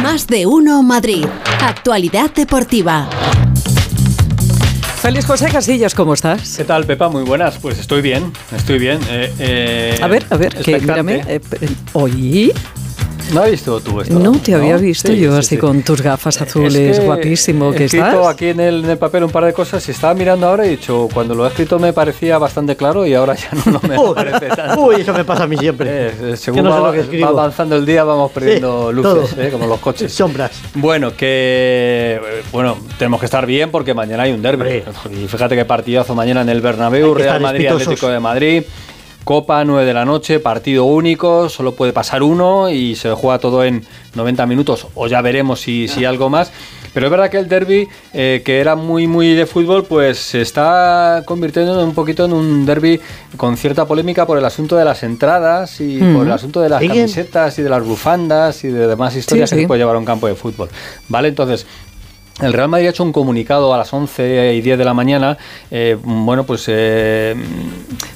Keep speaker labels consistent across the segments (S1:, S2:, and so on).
S1: Más de uno Madrid. Actualidad deportiva.
S2: Félix José Casillas, ¿cómo estás?
S3: ¿Qué tal, Pepa? Muy buenas. Pues estoy bien, estoy bien. Eh, eh,
S2: a ver, a ver, que mírame. Eh, ¿Oí?
S3: ¿No has visto tú esto?
S2: No, te había visto yo así con tus gafas azules, guapísimo que
S3: estás. He escrito aquí en el, en el, papel un par de cosas y estaba mirando ahora y he dicho, cuando lo he escrito me parecía bastante claro y ahora ya no, me parece tanto.
S4: Uy, eso me pasa a mí siempre.
S3: Eh, según va, va, avanzando el día vamos perdiendo luces, eh, como los coches.
S4: Sombras.
S3: Bueno, que bueno, tenemos que estar bien porque mañana hay un derby. Y fíjate qué partidazo mañana en el Bernabéu, Real Madrid Atlético de Madrid. Copa, 9 de la noche, partido único, solo puede pasar uno y se juega todo en 90 minutos o ya veremos si, si algo más. Pero es verdad que el derby, eh, que era muy, muy de fútbol, pues se está convirtiendo un poquito en un derby con cierta polémica por el asunto de las entradas y por el asunto de las camisetas y de las bufandas y de demás historias que se puede llevar a un campo de fútbol. ¿Vale? Entonces, el Real Madrid ha hecho un comunicado a las 11 y 10 de la mañana, eh, bueno, pues eh,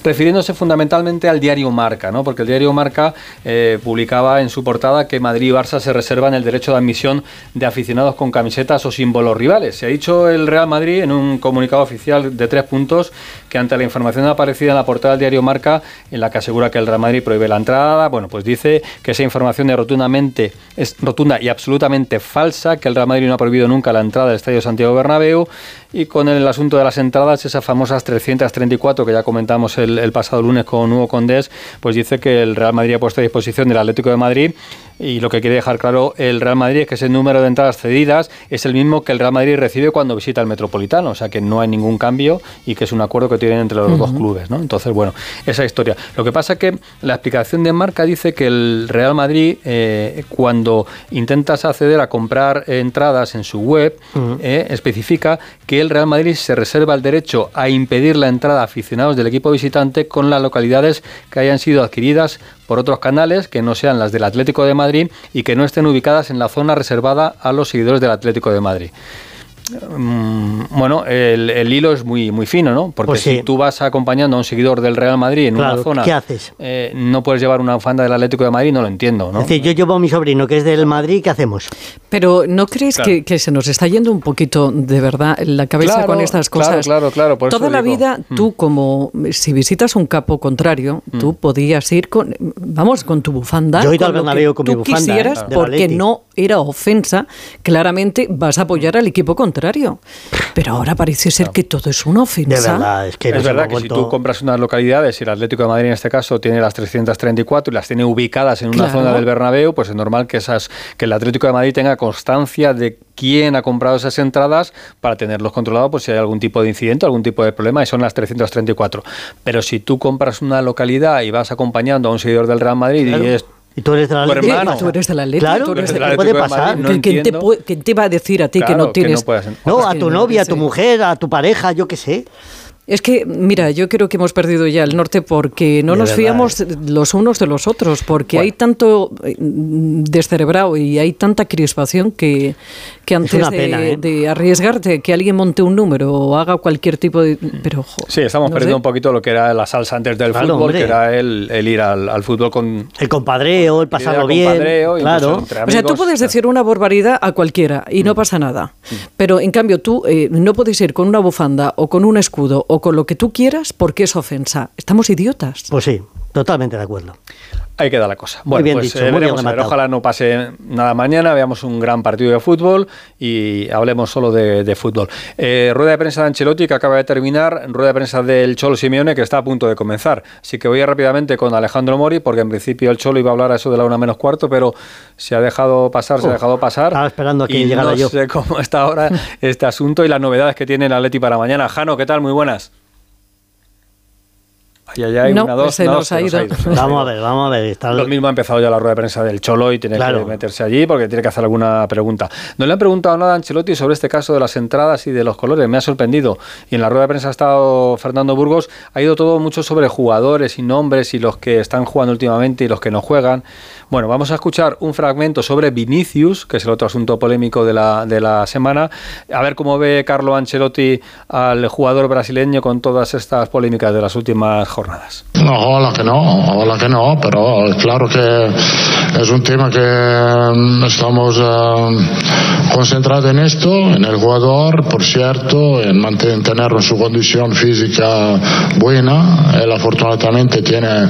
S3: refiriéndose fundamentalmente al diario Marca, ¿no? Porque el diario Marca eh, publicaba en su portada que Madrid y Barça se reservan el derecho de admisión de aficionados con camisetas o símbolos rivales. Se ha dicho el Real Madrid en un comunicado oficial de tres puntos ante la información aparecida en la portada del diario Marca, en la que asegura que el Real Madrid prohíbe la entrada, bueno, pues dice que esa información es rotundamente es rotunda y absolutamente falsa, que el Real Madrid no ha prohibido nunca la entrada del Estadio Santiago Bernabéu y con el asunto de las entradas, esas famosas 334 que ya comentamos el, pasado lunes con Hugo Condés, pues dice que el Real Madrid ha puesto a disposición del Atlético de Madrid y lo que quiere dejar claro el Real Madrid es que ese número de entradas cedidas es el mismo que el Real Madrid recibe cuando visita el Metropolitano, o sea que no hay ningún cambio y que es un acuerdo que tienen entre los dos clubes, ¿no? Entonces, bueno, esa historia. Lo que pasa es que la explicación de marca dice que el Real Madrid, eh, cuando intentas acceder a comprar entradas en su web, eh, especifica que el Real Madrid se reserva el derecho a impedir la entrada a aficionados del equipo visitante con las localidades que hayan sido adquiridas por otros canales que no sean las del Atlético de Madrid y que no estén ubicadas en la zona reservada a los seguidores del Atlético de Madrid. Mm, bueno, el, hilo es muy, muy fino, ¿no? Porque pues si tú vas acompañando a un seguidor del Real Madrid en una zona.
S4: ¿Qué haces?
S3: Eh, no puedes llevar una bufanda del Atlético de Madrid, no lo entiendo, ¿no?
S4: Es decir, yo llevo a mi sobrino que es del Madrid, ¿qué hacemos?
S2: Pero ¿no crees que, se nos está yendo un poquito de verdad la cabeza con estas cosas?
S3: Claro, claro,
S2: claro. Toda la vida, mm. tú, como si visitas un capo contrario, mm. tú podías ir con, vamos, con tu bufanda.
S4: Yo he ido al Bernabéu con mi bufanda.
S2: quisieras, ¿eh? porque no era ofensa, claramente vas a apoyar al equipo contrario pero ahora parece ser que todo es una ofensa.
S4: De verdad, es que,
S3: es verdad que si tú compras unas localidades y el Atlético de Madrid en este caso tiene las 334 y las tiene ubicadas en una zona del Bernabéu, pues es normal que esas que el Atlético de Madrid tenga constancia de quién ha comprado esas entradas para tenerlos controlados pues si hay algún tipo de incidente, algún tipo de problema y son las 334. Pero si tú compras una localidad y vas acompañando a un seguidor del Real Madrid y es
S4: y tú eres de la
S2: Atlético. Tú eres de la.
S4: Claro,
S2: tú eres
S4: de la puede pasar?
S2: ¿Quién, te, ¿Quién, te, va a decir a ti que no tienes?
S4: Que no, no, a tu novia, a tu mujer, a tu pareja, yo qué sé.
S2: Es que, mira, yo creo que hemos perdido ya el norte porque no nos fiamos los unos de los otros, porque hay tanto eh, descerebrado y hay tanta crispación que, que antes ¿eh? de, arriesgarte que alguien monte un número o haga cualquier tipo de... Pero,
S3: sí, estamos perdiendo un poquito lo que era la salsa antes del fútbol, que era el, ir al, fútbol con...
S4: El compadreo, el pasarlo bien, claro.
S2: o sea, tú puedes decir una barbaridad a cualquiera y no mm. pasa nada, mm. pero en cambio tú eh, no puedes ir con una bufanda o con un escudo o con lo que tú quieras porque es ofensa. Estamos idiotas.
S4: Pues sí, totalmente de acuerdo.
S3: Ahí queda la cosa. Bueno, pues eh, veremos Ojalá no pase nada mañana, veamos un gran partido de fútbol y hablemos solo de, fútbol. Eh, rueda de prensa de Ancelotti que acaba de terminar, rueda de prensa del Cholo Simeone que está a punto de comenzar. Así que voy rápidamente con Alejandro Mori porque en principio el Cholo iba a hablar a eso de la una menos cuarto, pero se ha dejado pasar, se ha dejado pasar.
S4: Estaba esperando a que
S3: y
S4: llegara
S3: no sé cómo está ahora este asunto y las novedades que tiene el Atleti para mañana. Jano, ¿qué tal? Muy buenas.
S2: Hay no, una, dos, ha ido.
S4: Vamos a ver, vamos a ver.
S3: Está Lo mismo ha empezado ya la rueda de prensa del Cholo y tiene que meterse allí porque tiene que hacer alguna pregunta. No le han preguntado nada a Ancelotti sobre este caso de las entradas y de los colores. Me ha sorprendido. Y en la rueda de prensa ha estado Fernando Burgos. Ha ido todo mucho sobre jugadores y nombres y los que están jugando últimamente y los que no juegan. Bueno, vamos a escuchar un fragmento sobre Vinicius, que es el otro asunto polémico de la, de la semana. A ver cómo ve Carlo Ancelotti al jugador brasileño con todas estas polémicas de las últimas jornadas.
S5: No, ojalá que no, ojalá que no, pero claro que es un tema que mm, estamos eh, concentrados en esto, en el jugador, por cierto, en mantener su condición física buena. Él afortunadamente tiene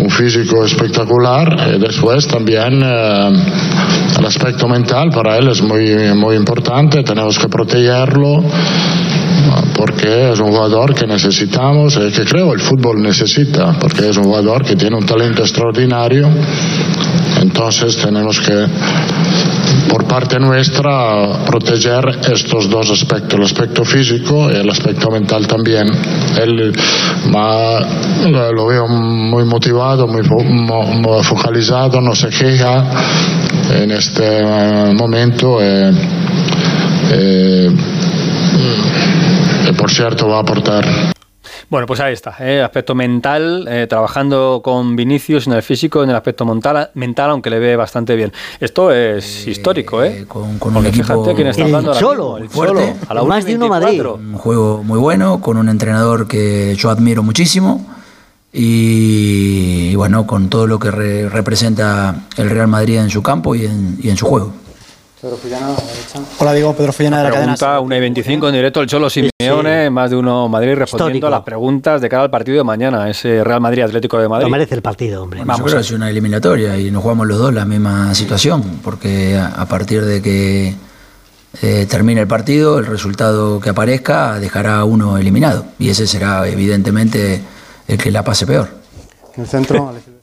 S5: un físico espectacular y después también eh, el aspecto mental para él es muy, muy importante, tenemos que protegerlo porque es un jugador que necesitamos y que creo el fútbol necesita, porque es un jugador que tiene un talento extraordinario. Entonces tenemos que, por parte nuestra, proteger estos dos aspectos, el aspecto físico y el aspecto mental también. Él lo veo muy motivado, muy focalizado, no se queja en este momento. Eh, eh, por cierto va a aportar.
S3: Bueno, pues ahí está, ¿eh? aspecto mental, eh, trabajando con Vinicius en el físico, en el aspecto mental, mental aunque le ve bastante bien. Esto es histórico, ¿eh?
S6: Con, con un equipo
S3: quién está hablando
S4: el Cholo,
S3: el Cholo, a la
S4: más de uno Madrid.
S6: Un juego muy bueno, con un entrenador que yo admiro muchísimo y, bueno, con todo lo que representa el Real Madrid en su campo y en, y en su juego.
S7: Pedro Fullana, Hola, digo Pedro Fullana de la
S3: pregunta,
S7: cadena.
S3: Una y 25 en directo el Cholo Simeone, más de uno Madrid respondiendo a las preguntas de cara al partido de mañana, ese Real Madrid Atlético de Madrid.
S4: No merece el partido, hombre.
S6: Vamos, es una eliminatoria y nos jugamos los dos la misma situación, porque a partir de que eh, termine el partido, el resultado que aparezca dejará a uno eliminado y ese será evidentemente el que la pase peor.
S7: En el centro,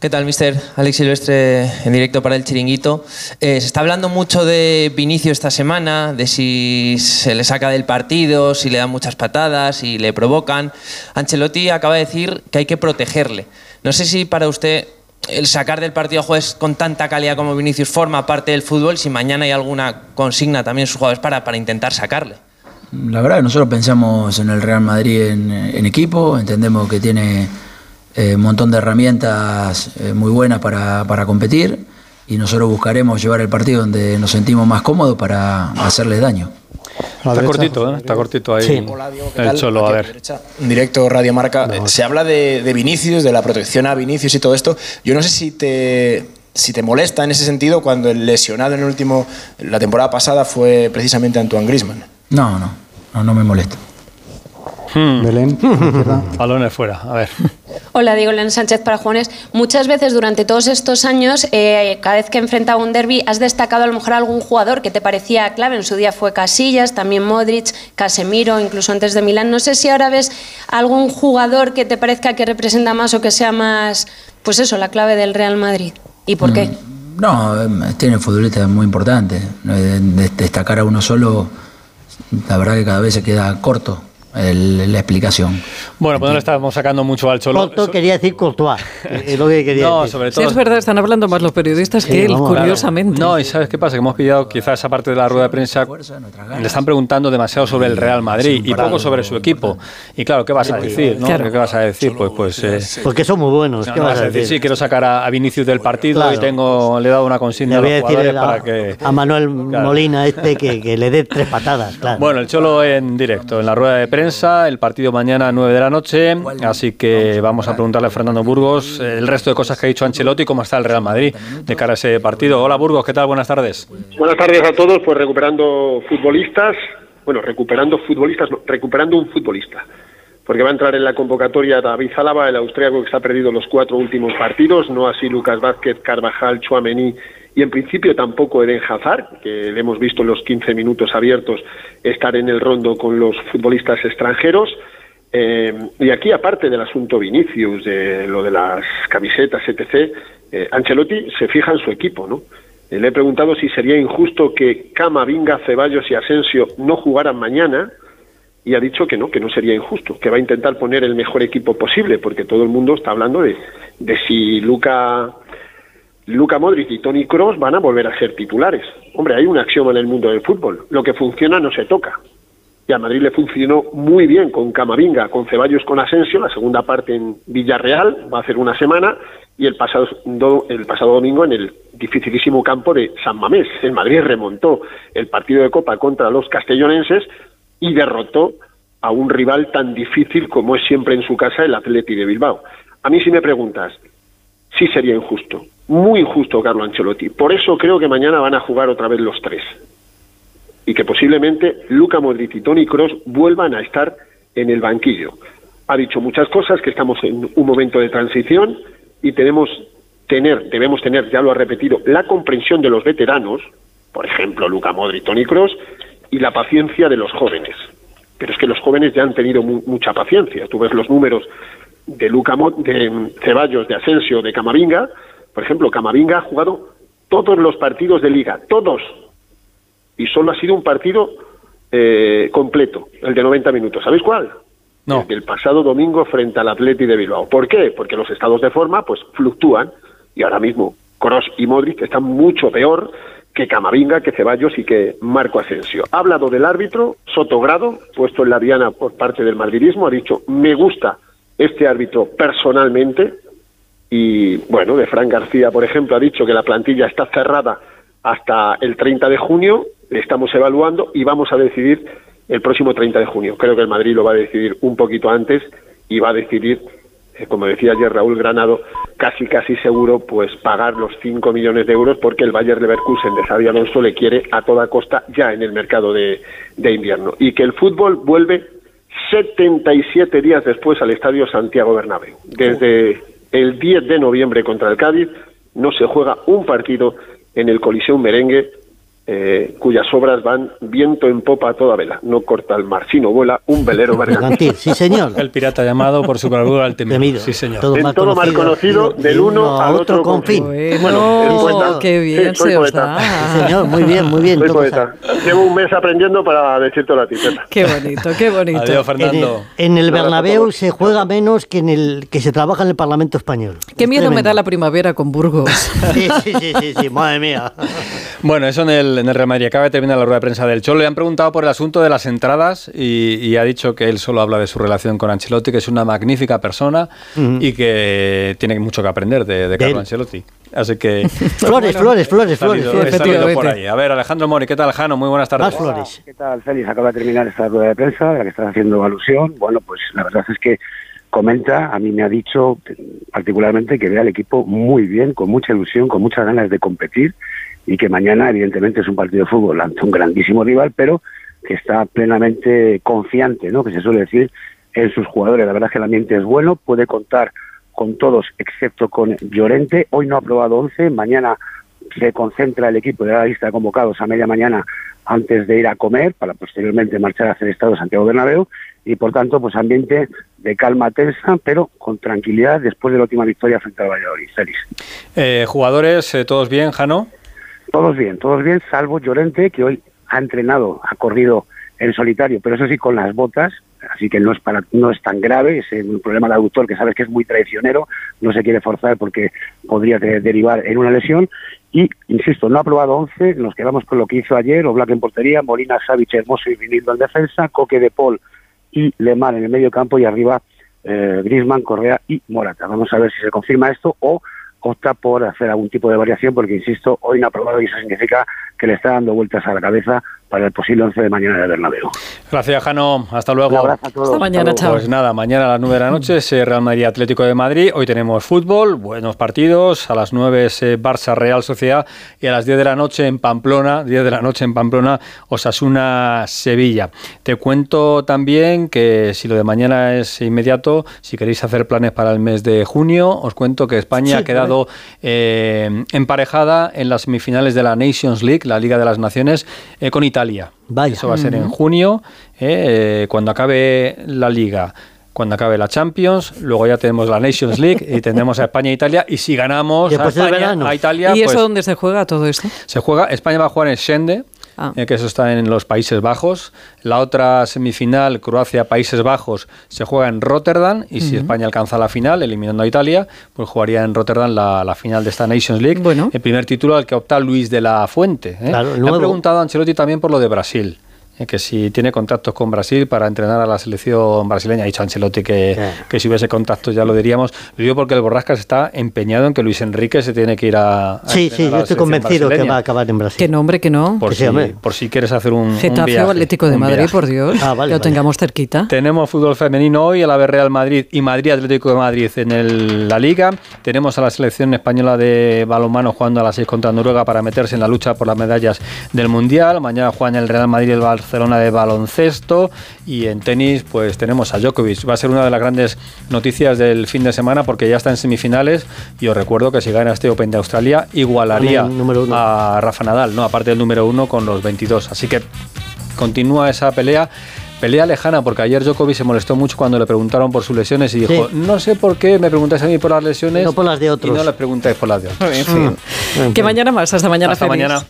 S8: ¿Qué tal, mister? Alex Silvestre en directo para el Chiringuito. Eh, se está hablando mucho de Vinicio esta semana, de si se le saca del partido, si le dan muchas patadas, si le provocan. Ancelotti acaba de decir que hay que protegerle. No sé si para usted el sacar del partido a jugadores con tanta calidad como Vinicius forma parte del fútbol, si mañana hay alguna consigna también en sus jugadores para, para intentar sacarle.
S6: La verdad, nosotros pensamos en el Real Madrid en, en equipo, entendemos que tiene eh, un montón de herramientas eh, muy buenas para, para, competir y nosotros buscaremos llevar el partido donde nos sentimos más cómodos para hacerles daño.
S3: Está cortito, ¿eh? está cortito ahí sí. el Cholo, a ver.
S9: Directo Radio Marca. No. Se habla de, de, Vinicius, de la protección a Vinicius y todo esto. Yo no sé si te, si te molesta en ese sentido cuando el lesionado en el último, la temporada pasada fue precisamente Antoine Grisman.
S6: No, no, no, no me molesta.
S7: Hmm. Belén,
S3: balones fuera, a ver.
S10: Hola, digo Len Sánchez para Juanes. Muchas veces durante todos estos años, eh, cada vez que enfrentaba un derby, has destacado a lo mejor algún jugador que te parecía clave. En su día fue Casillas, también Modric, Casemiro, incluso antes de Milán. No sé si ahora ves algún jugador que te parezca que representa más o que sea más, pues eso, la clave del Real Madrid. ¿Y por qué?
S6: Mm, no, tiene futbolistas muy importantes. Destacar a uno solo, la verdad que cada vez se queda corto el, la explicación.
S3: Bueno, pues no le estamos sacando mucho al Cholo.
S4: Corto quería decir Courtois, es lo que quería
S3: no,
S4: decir.
S3: sobre todo.
S2: Sí, es verdad, están hablando más los periodistas sí, que él, curiosamente.
S3: Claro. No, y ¿sabes qué pasa? Que hemos pillado quizás esa parte de la rueda de prensa, le están preguntando demasiado sobre el Real Madrid y poco sobre su equipo. Y claro, ¿qué vas a decir? ¿no?
S2: Claro.
S3: ¿Qué vas a decir? Pues, pues eh,
S4: Porque son muy buenos.
S3: no,
S4: ¿qué
S3: no
S4: vas
S3: vas a decir? Sí, quiero sacar a, a Vinicius del partido
S4: Claro.
S3: y tengo, le he dado una consigna a los jugadores
S4: a,
S3: para que...
S4: a Manuel
S3: Claro.
S4: Molina este que, que le dé tres patadas, claro.
S3: Bueno, el Cholo en directo, en la rueda de prensa, el partido mañana a 9 de la noche, así que vamos a preguntarle a Fernando Burgos eh, el resto de cosas que ha dicho Ancelotti y cómo está el Real Madrid de cara a ese partido. Hola Burgos, ¿qué tal? Buenas tardes.
S11: Buenas tardes a todos, pues recuperando futbolistas, bueno, recuperando futbolistas, no, recuperando un futbolista, porque va a entrar en la convocatoria David Zálava, el austríaco que se ha perdido los cuatro últimos partidos, no así Lucas Vázquez, Carvajal, Chuamení y en principio tampoco Eden Hazard, que le hemos visto en los 15 minutos abiertos estar en el rondo con los futbolistas extranjeros. Eh, y aquí, aparte del asunto Vinicius, de lo de las camisetas, etc., eh, Ancelotti se fija en su equipo, ¿no? Eh, le he preguntado si sería injusto que Cama, Vinga, Ceballos y Asensio no jugaran mañana y ha dicho que no, que no sería injusto, que va a intentar poner el mejor equipo posible, porque todo el mundo está hablando de, de si Luca, Luca Modric y Tony Cross van a volver a ser titulares. Hombre, hay un axioma en el mundo del fútbol, lo que funciona no se toca. Y a Madrid le funcionó muy bien con Camavinga, con Ceballos, con Asensio, la segunda parte en Villarreal, va a hacer una semana, y el pasado, do, el pasado domingo en el dificilísimo campo de San Mamés. El Madrid remontó el partido de Copa contra los castellonenses y derrotó a un rival tan difícil como es siempre en su casa el Atleti de Bilbao. A mí si me preguntas, sí sería injusto, muy injusto Carlo Ancelotti. Por eso creo que mañana van a jugar otra vez los tres. Y que posiblemente Luca Modric y Toni Kroos vuelvan a estar en el banquillo. Ha dicho muchas cosas, que estamos en un momento de transición y tenemos tener, debemos tener, ya lo ha repetido, la comprensión de los veteranos, por ejemplo, Luca Modric, Toni Kroos, y la paciencia de los jóvenes. Pero es que los jóvenes ya han tenido mucha paciencia. Tú ves los números de Luca de Ceballos, de Asensio, de Camavinga. Por ejemplo, Camavinga ha jugado todos los partidos de liga, todos. Y solo ha sido un partido eh, completo, el de 90 minutos. ¿Sabéis cuál?
S3: No.
S11: El pasado domingo frente al Atleti de Bilbao. ¿Por qué? Porque los estados de forma pues fluctúan y ahora mismo Kroos y Modric están mucho peor que Camavinga, que Ceballos y que Marco Asensio. Ha hablado del árbitro, Sotogrado, puesto en la diana por parte del madridismo, ha dicho, me gusta este árbitro personalmente, y bueno, de Fran García, por ejemplo, ha dicho que la plantilla está cerrada hasta el 30 de junio, estamos evaluando y vamos a decidir el próximo 30 de junio. Creo que el Madrid lo va a decidir un poquito antes y va a decidir eh, como decía ayer Raúl Granado, casi casi seguro pues pagar los 5 millones de euros porque el Bayer Leverkusen de Xavi Alonso le quiere a toda costa ya en el mercado de, de invierno. Y que el fútbol vuelve 77 días después al Estadio Santiago Bernabéu. Desde el 10 de noviembre contra el Cádiz no se juega un partido en el Coliseum Merengue eh, cuyas obras van viento en popa a toda vela. No corta el mar, sino vuela un velero
S4: mercantil. sí, señor.
S3: El pirata llamado por su bravura al temido. Sí, señor.
S11: Todo, mal, todo mal conocido, del uno al otro, con fin.
S2: Bueno, qué bien
S11: sí,
S2: se
S11: os da.
S4: Sí, señor, muy bien, muy bien.
S11: Soy poeta. Llevo un mes aprendiendo para decirte la titeta.
S2: Qué bonito, qué bonito.
S3: Adiós, Fernando.
S4: En el, en el Bernabéu se juega menos que en el que se trabaja en el Parlamento Español.
S2: Qué miedo me da la primavera con Burgos.
S4: sí, sí, sí, sí, sí, madre mía.
S3: Bueno, eso en el, en el Real Madrid. Acaba de terminar la rueda de prensa del Cholo. Le han preguntado por el asunto de las entradas y, ha dicho que él solo habla de su relación con Ancelotti, que es una magnífica persona y que tiene mucho que aprender de, de Carlo Ancelotti. Así que...
S4: flores, flores, flores, flores,
S3: por ahí. A ver, Alejandro Mori, ¿qué tal, Jano? Muy buenas tardes.
S4: Más flores.
S12: ¿Qué tal, Félix? Acaba de terminar esta rueda de prensa de la que estás haciendo alusión. Bueno, pues la verdad es que comenta, a mí me ha dicho particularmente que ve al equipo muy bien, con mucha ilusión, con muchas ganas de competir y que mañana evidentemente es un partido de fútbol ante un grandísimo rival, pero que está plenamente confiante, ¿no? que se suele decir, en sus jugadores. La verdad es que el ambiente es bueno, puede contar con todos excepto con Llorente. Hoy no ha probado 11, mañana se concentra el equipo de la lista de convocados a media mañana antes de ir a comer para posteriormente marchar hacia el Estado de Santiago Bernabéu y por tanto pues ambiente de calma tensa pero con tranquilidad después de la última victoria frente al Valladolid.
S3: Eh, jugadores, eh, ¿todos bien, Jano?
S12: Todos bien, todos bien, salvo Llorente, que hoy ha entrenado, ha corrido en solitario, pero eso sí con las botas, así que no es para no es tan grave, es un problema de aductor que sabes que es muy traicionero, no se quiere forzar porque podría derivar en una lesión y insisto, no ha probado 11, nos quedamos con lo que hizo ayer, Oblak en portería, Molina, Savic, Hermoso y Vinildo en defensa, Coque de Paul y Lemar en el medio campo y arriba eh, Grisman, Correa y Morata. Vamos a ver si se confirma esto o opta por hacer algún tipo de variación porque, insisto, hoy no ha aprobado y eso significa que le está dando vueltas a la cabeza para el posible 11 de mañana de Bernabéu.
S3: Gracias, Jano. Hasta luego.
S12: Un abrazo a todos.
S2: Hasta mañana, chao.
S3: Pues nada, mañana a las 9 de la noche es Real Madrid Atlético de Madrid. Hoy tenemos fútbol, buenos partidos. A las 9 es Barça Real Sociedad y a las 10 de la noche en Pamplona, 10 de la noche en Pamplona, Osasuna Sevilla. Te cuento también que si lo de mañana es inmediato, si queréis hacer planes para el mes de junio, os cuento que España ha quedado eh, emparejada en las semifinales de la Nations League, la Liga de las Naciones, eh, con Italia Italia. Eso va a ser en junio, eh, cuando acabe la liga. Cuando acabe la Champions, luego ya tenemos la Nations League y tendremos a España e Italia. Y si ganamos a España, a Italia,
S2: ¿Y eso
S3: pues
S2: dónde se juega todo esto?
S3: Se juega, España va a jugar en Schende,
S2: Ah.
S3: eh, que eso está en los Países Bajos. La otra semifinal, Croacia-Países Bajos, se juega en Rotterdam y si. España alcanza la final, eliminando a Italia, pues jugaría en Rotterdam la, la final de esta Nations League. El primer título al que opta Luis de la Fuente. ¿eh?
S4: Claro, nuevo.
S3: preguntado a Ancelotti también por lo de Brasil. Eh, que si tiene contactos con Brasil para entrenar a la selección brasileña. Ha dicho Ancelotti que, que si hubiese contactos ya lo diríamos. Lo digo porque el Borrascas está empeñado en que Luis Enrique se tiene que ir a. a
S4: sí, sí, yo estoy convencido que va a acabar en Brasil.
S2: Que nombre, que no.
S3: Por, si, por si quieres hacer un.
S2: Getafe o Atlético de Madrid, por Dios. Ah, vale, lo tengamos cerquita.
S3: Tenemos fútbol femenino hoy, el AVE Real Madrid y Madrid Atlético de Madrid en el, la Liga. Tenemos a la selección española de balonmano jugando a las 6 contra Noruega para meterse en la lucha por las medallas del Mundial. Mañana juegan el Real Madrid y el Barcelona de baloncesto. Y en tenis, pues tenemos a Djokovic. Va a ser una de las grandes noticias del fin de semana porque ya está en semifinales. Y os recuerdo que si gana este Open de Australia, igualaría a Rafa Nadal, ¿no? Aparte del número uno con los 22. Así que continúa esa pelea. Pelea lejana, porque ayer Djokovic se molestó mucho cuando le preguntaron por sus lesiones y dijo, no sé por qué me preguntáis a mí por las lesiones.
S4: No por las de otros.
S3: Y no les preguntáis por las de otros.
S2: En fin. Que mañana más, hasta mañana.
S3: Hasta mañana.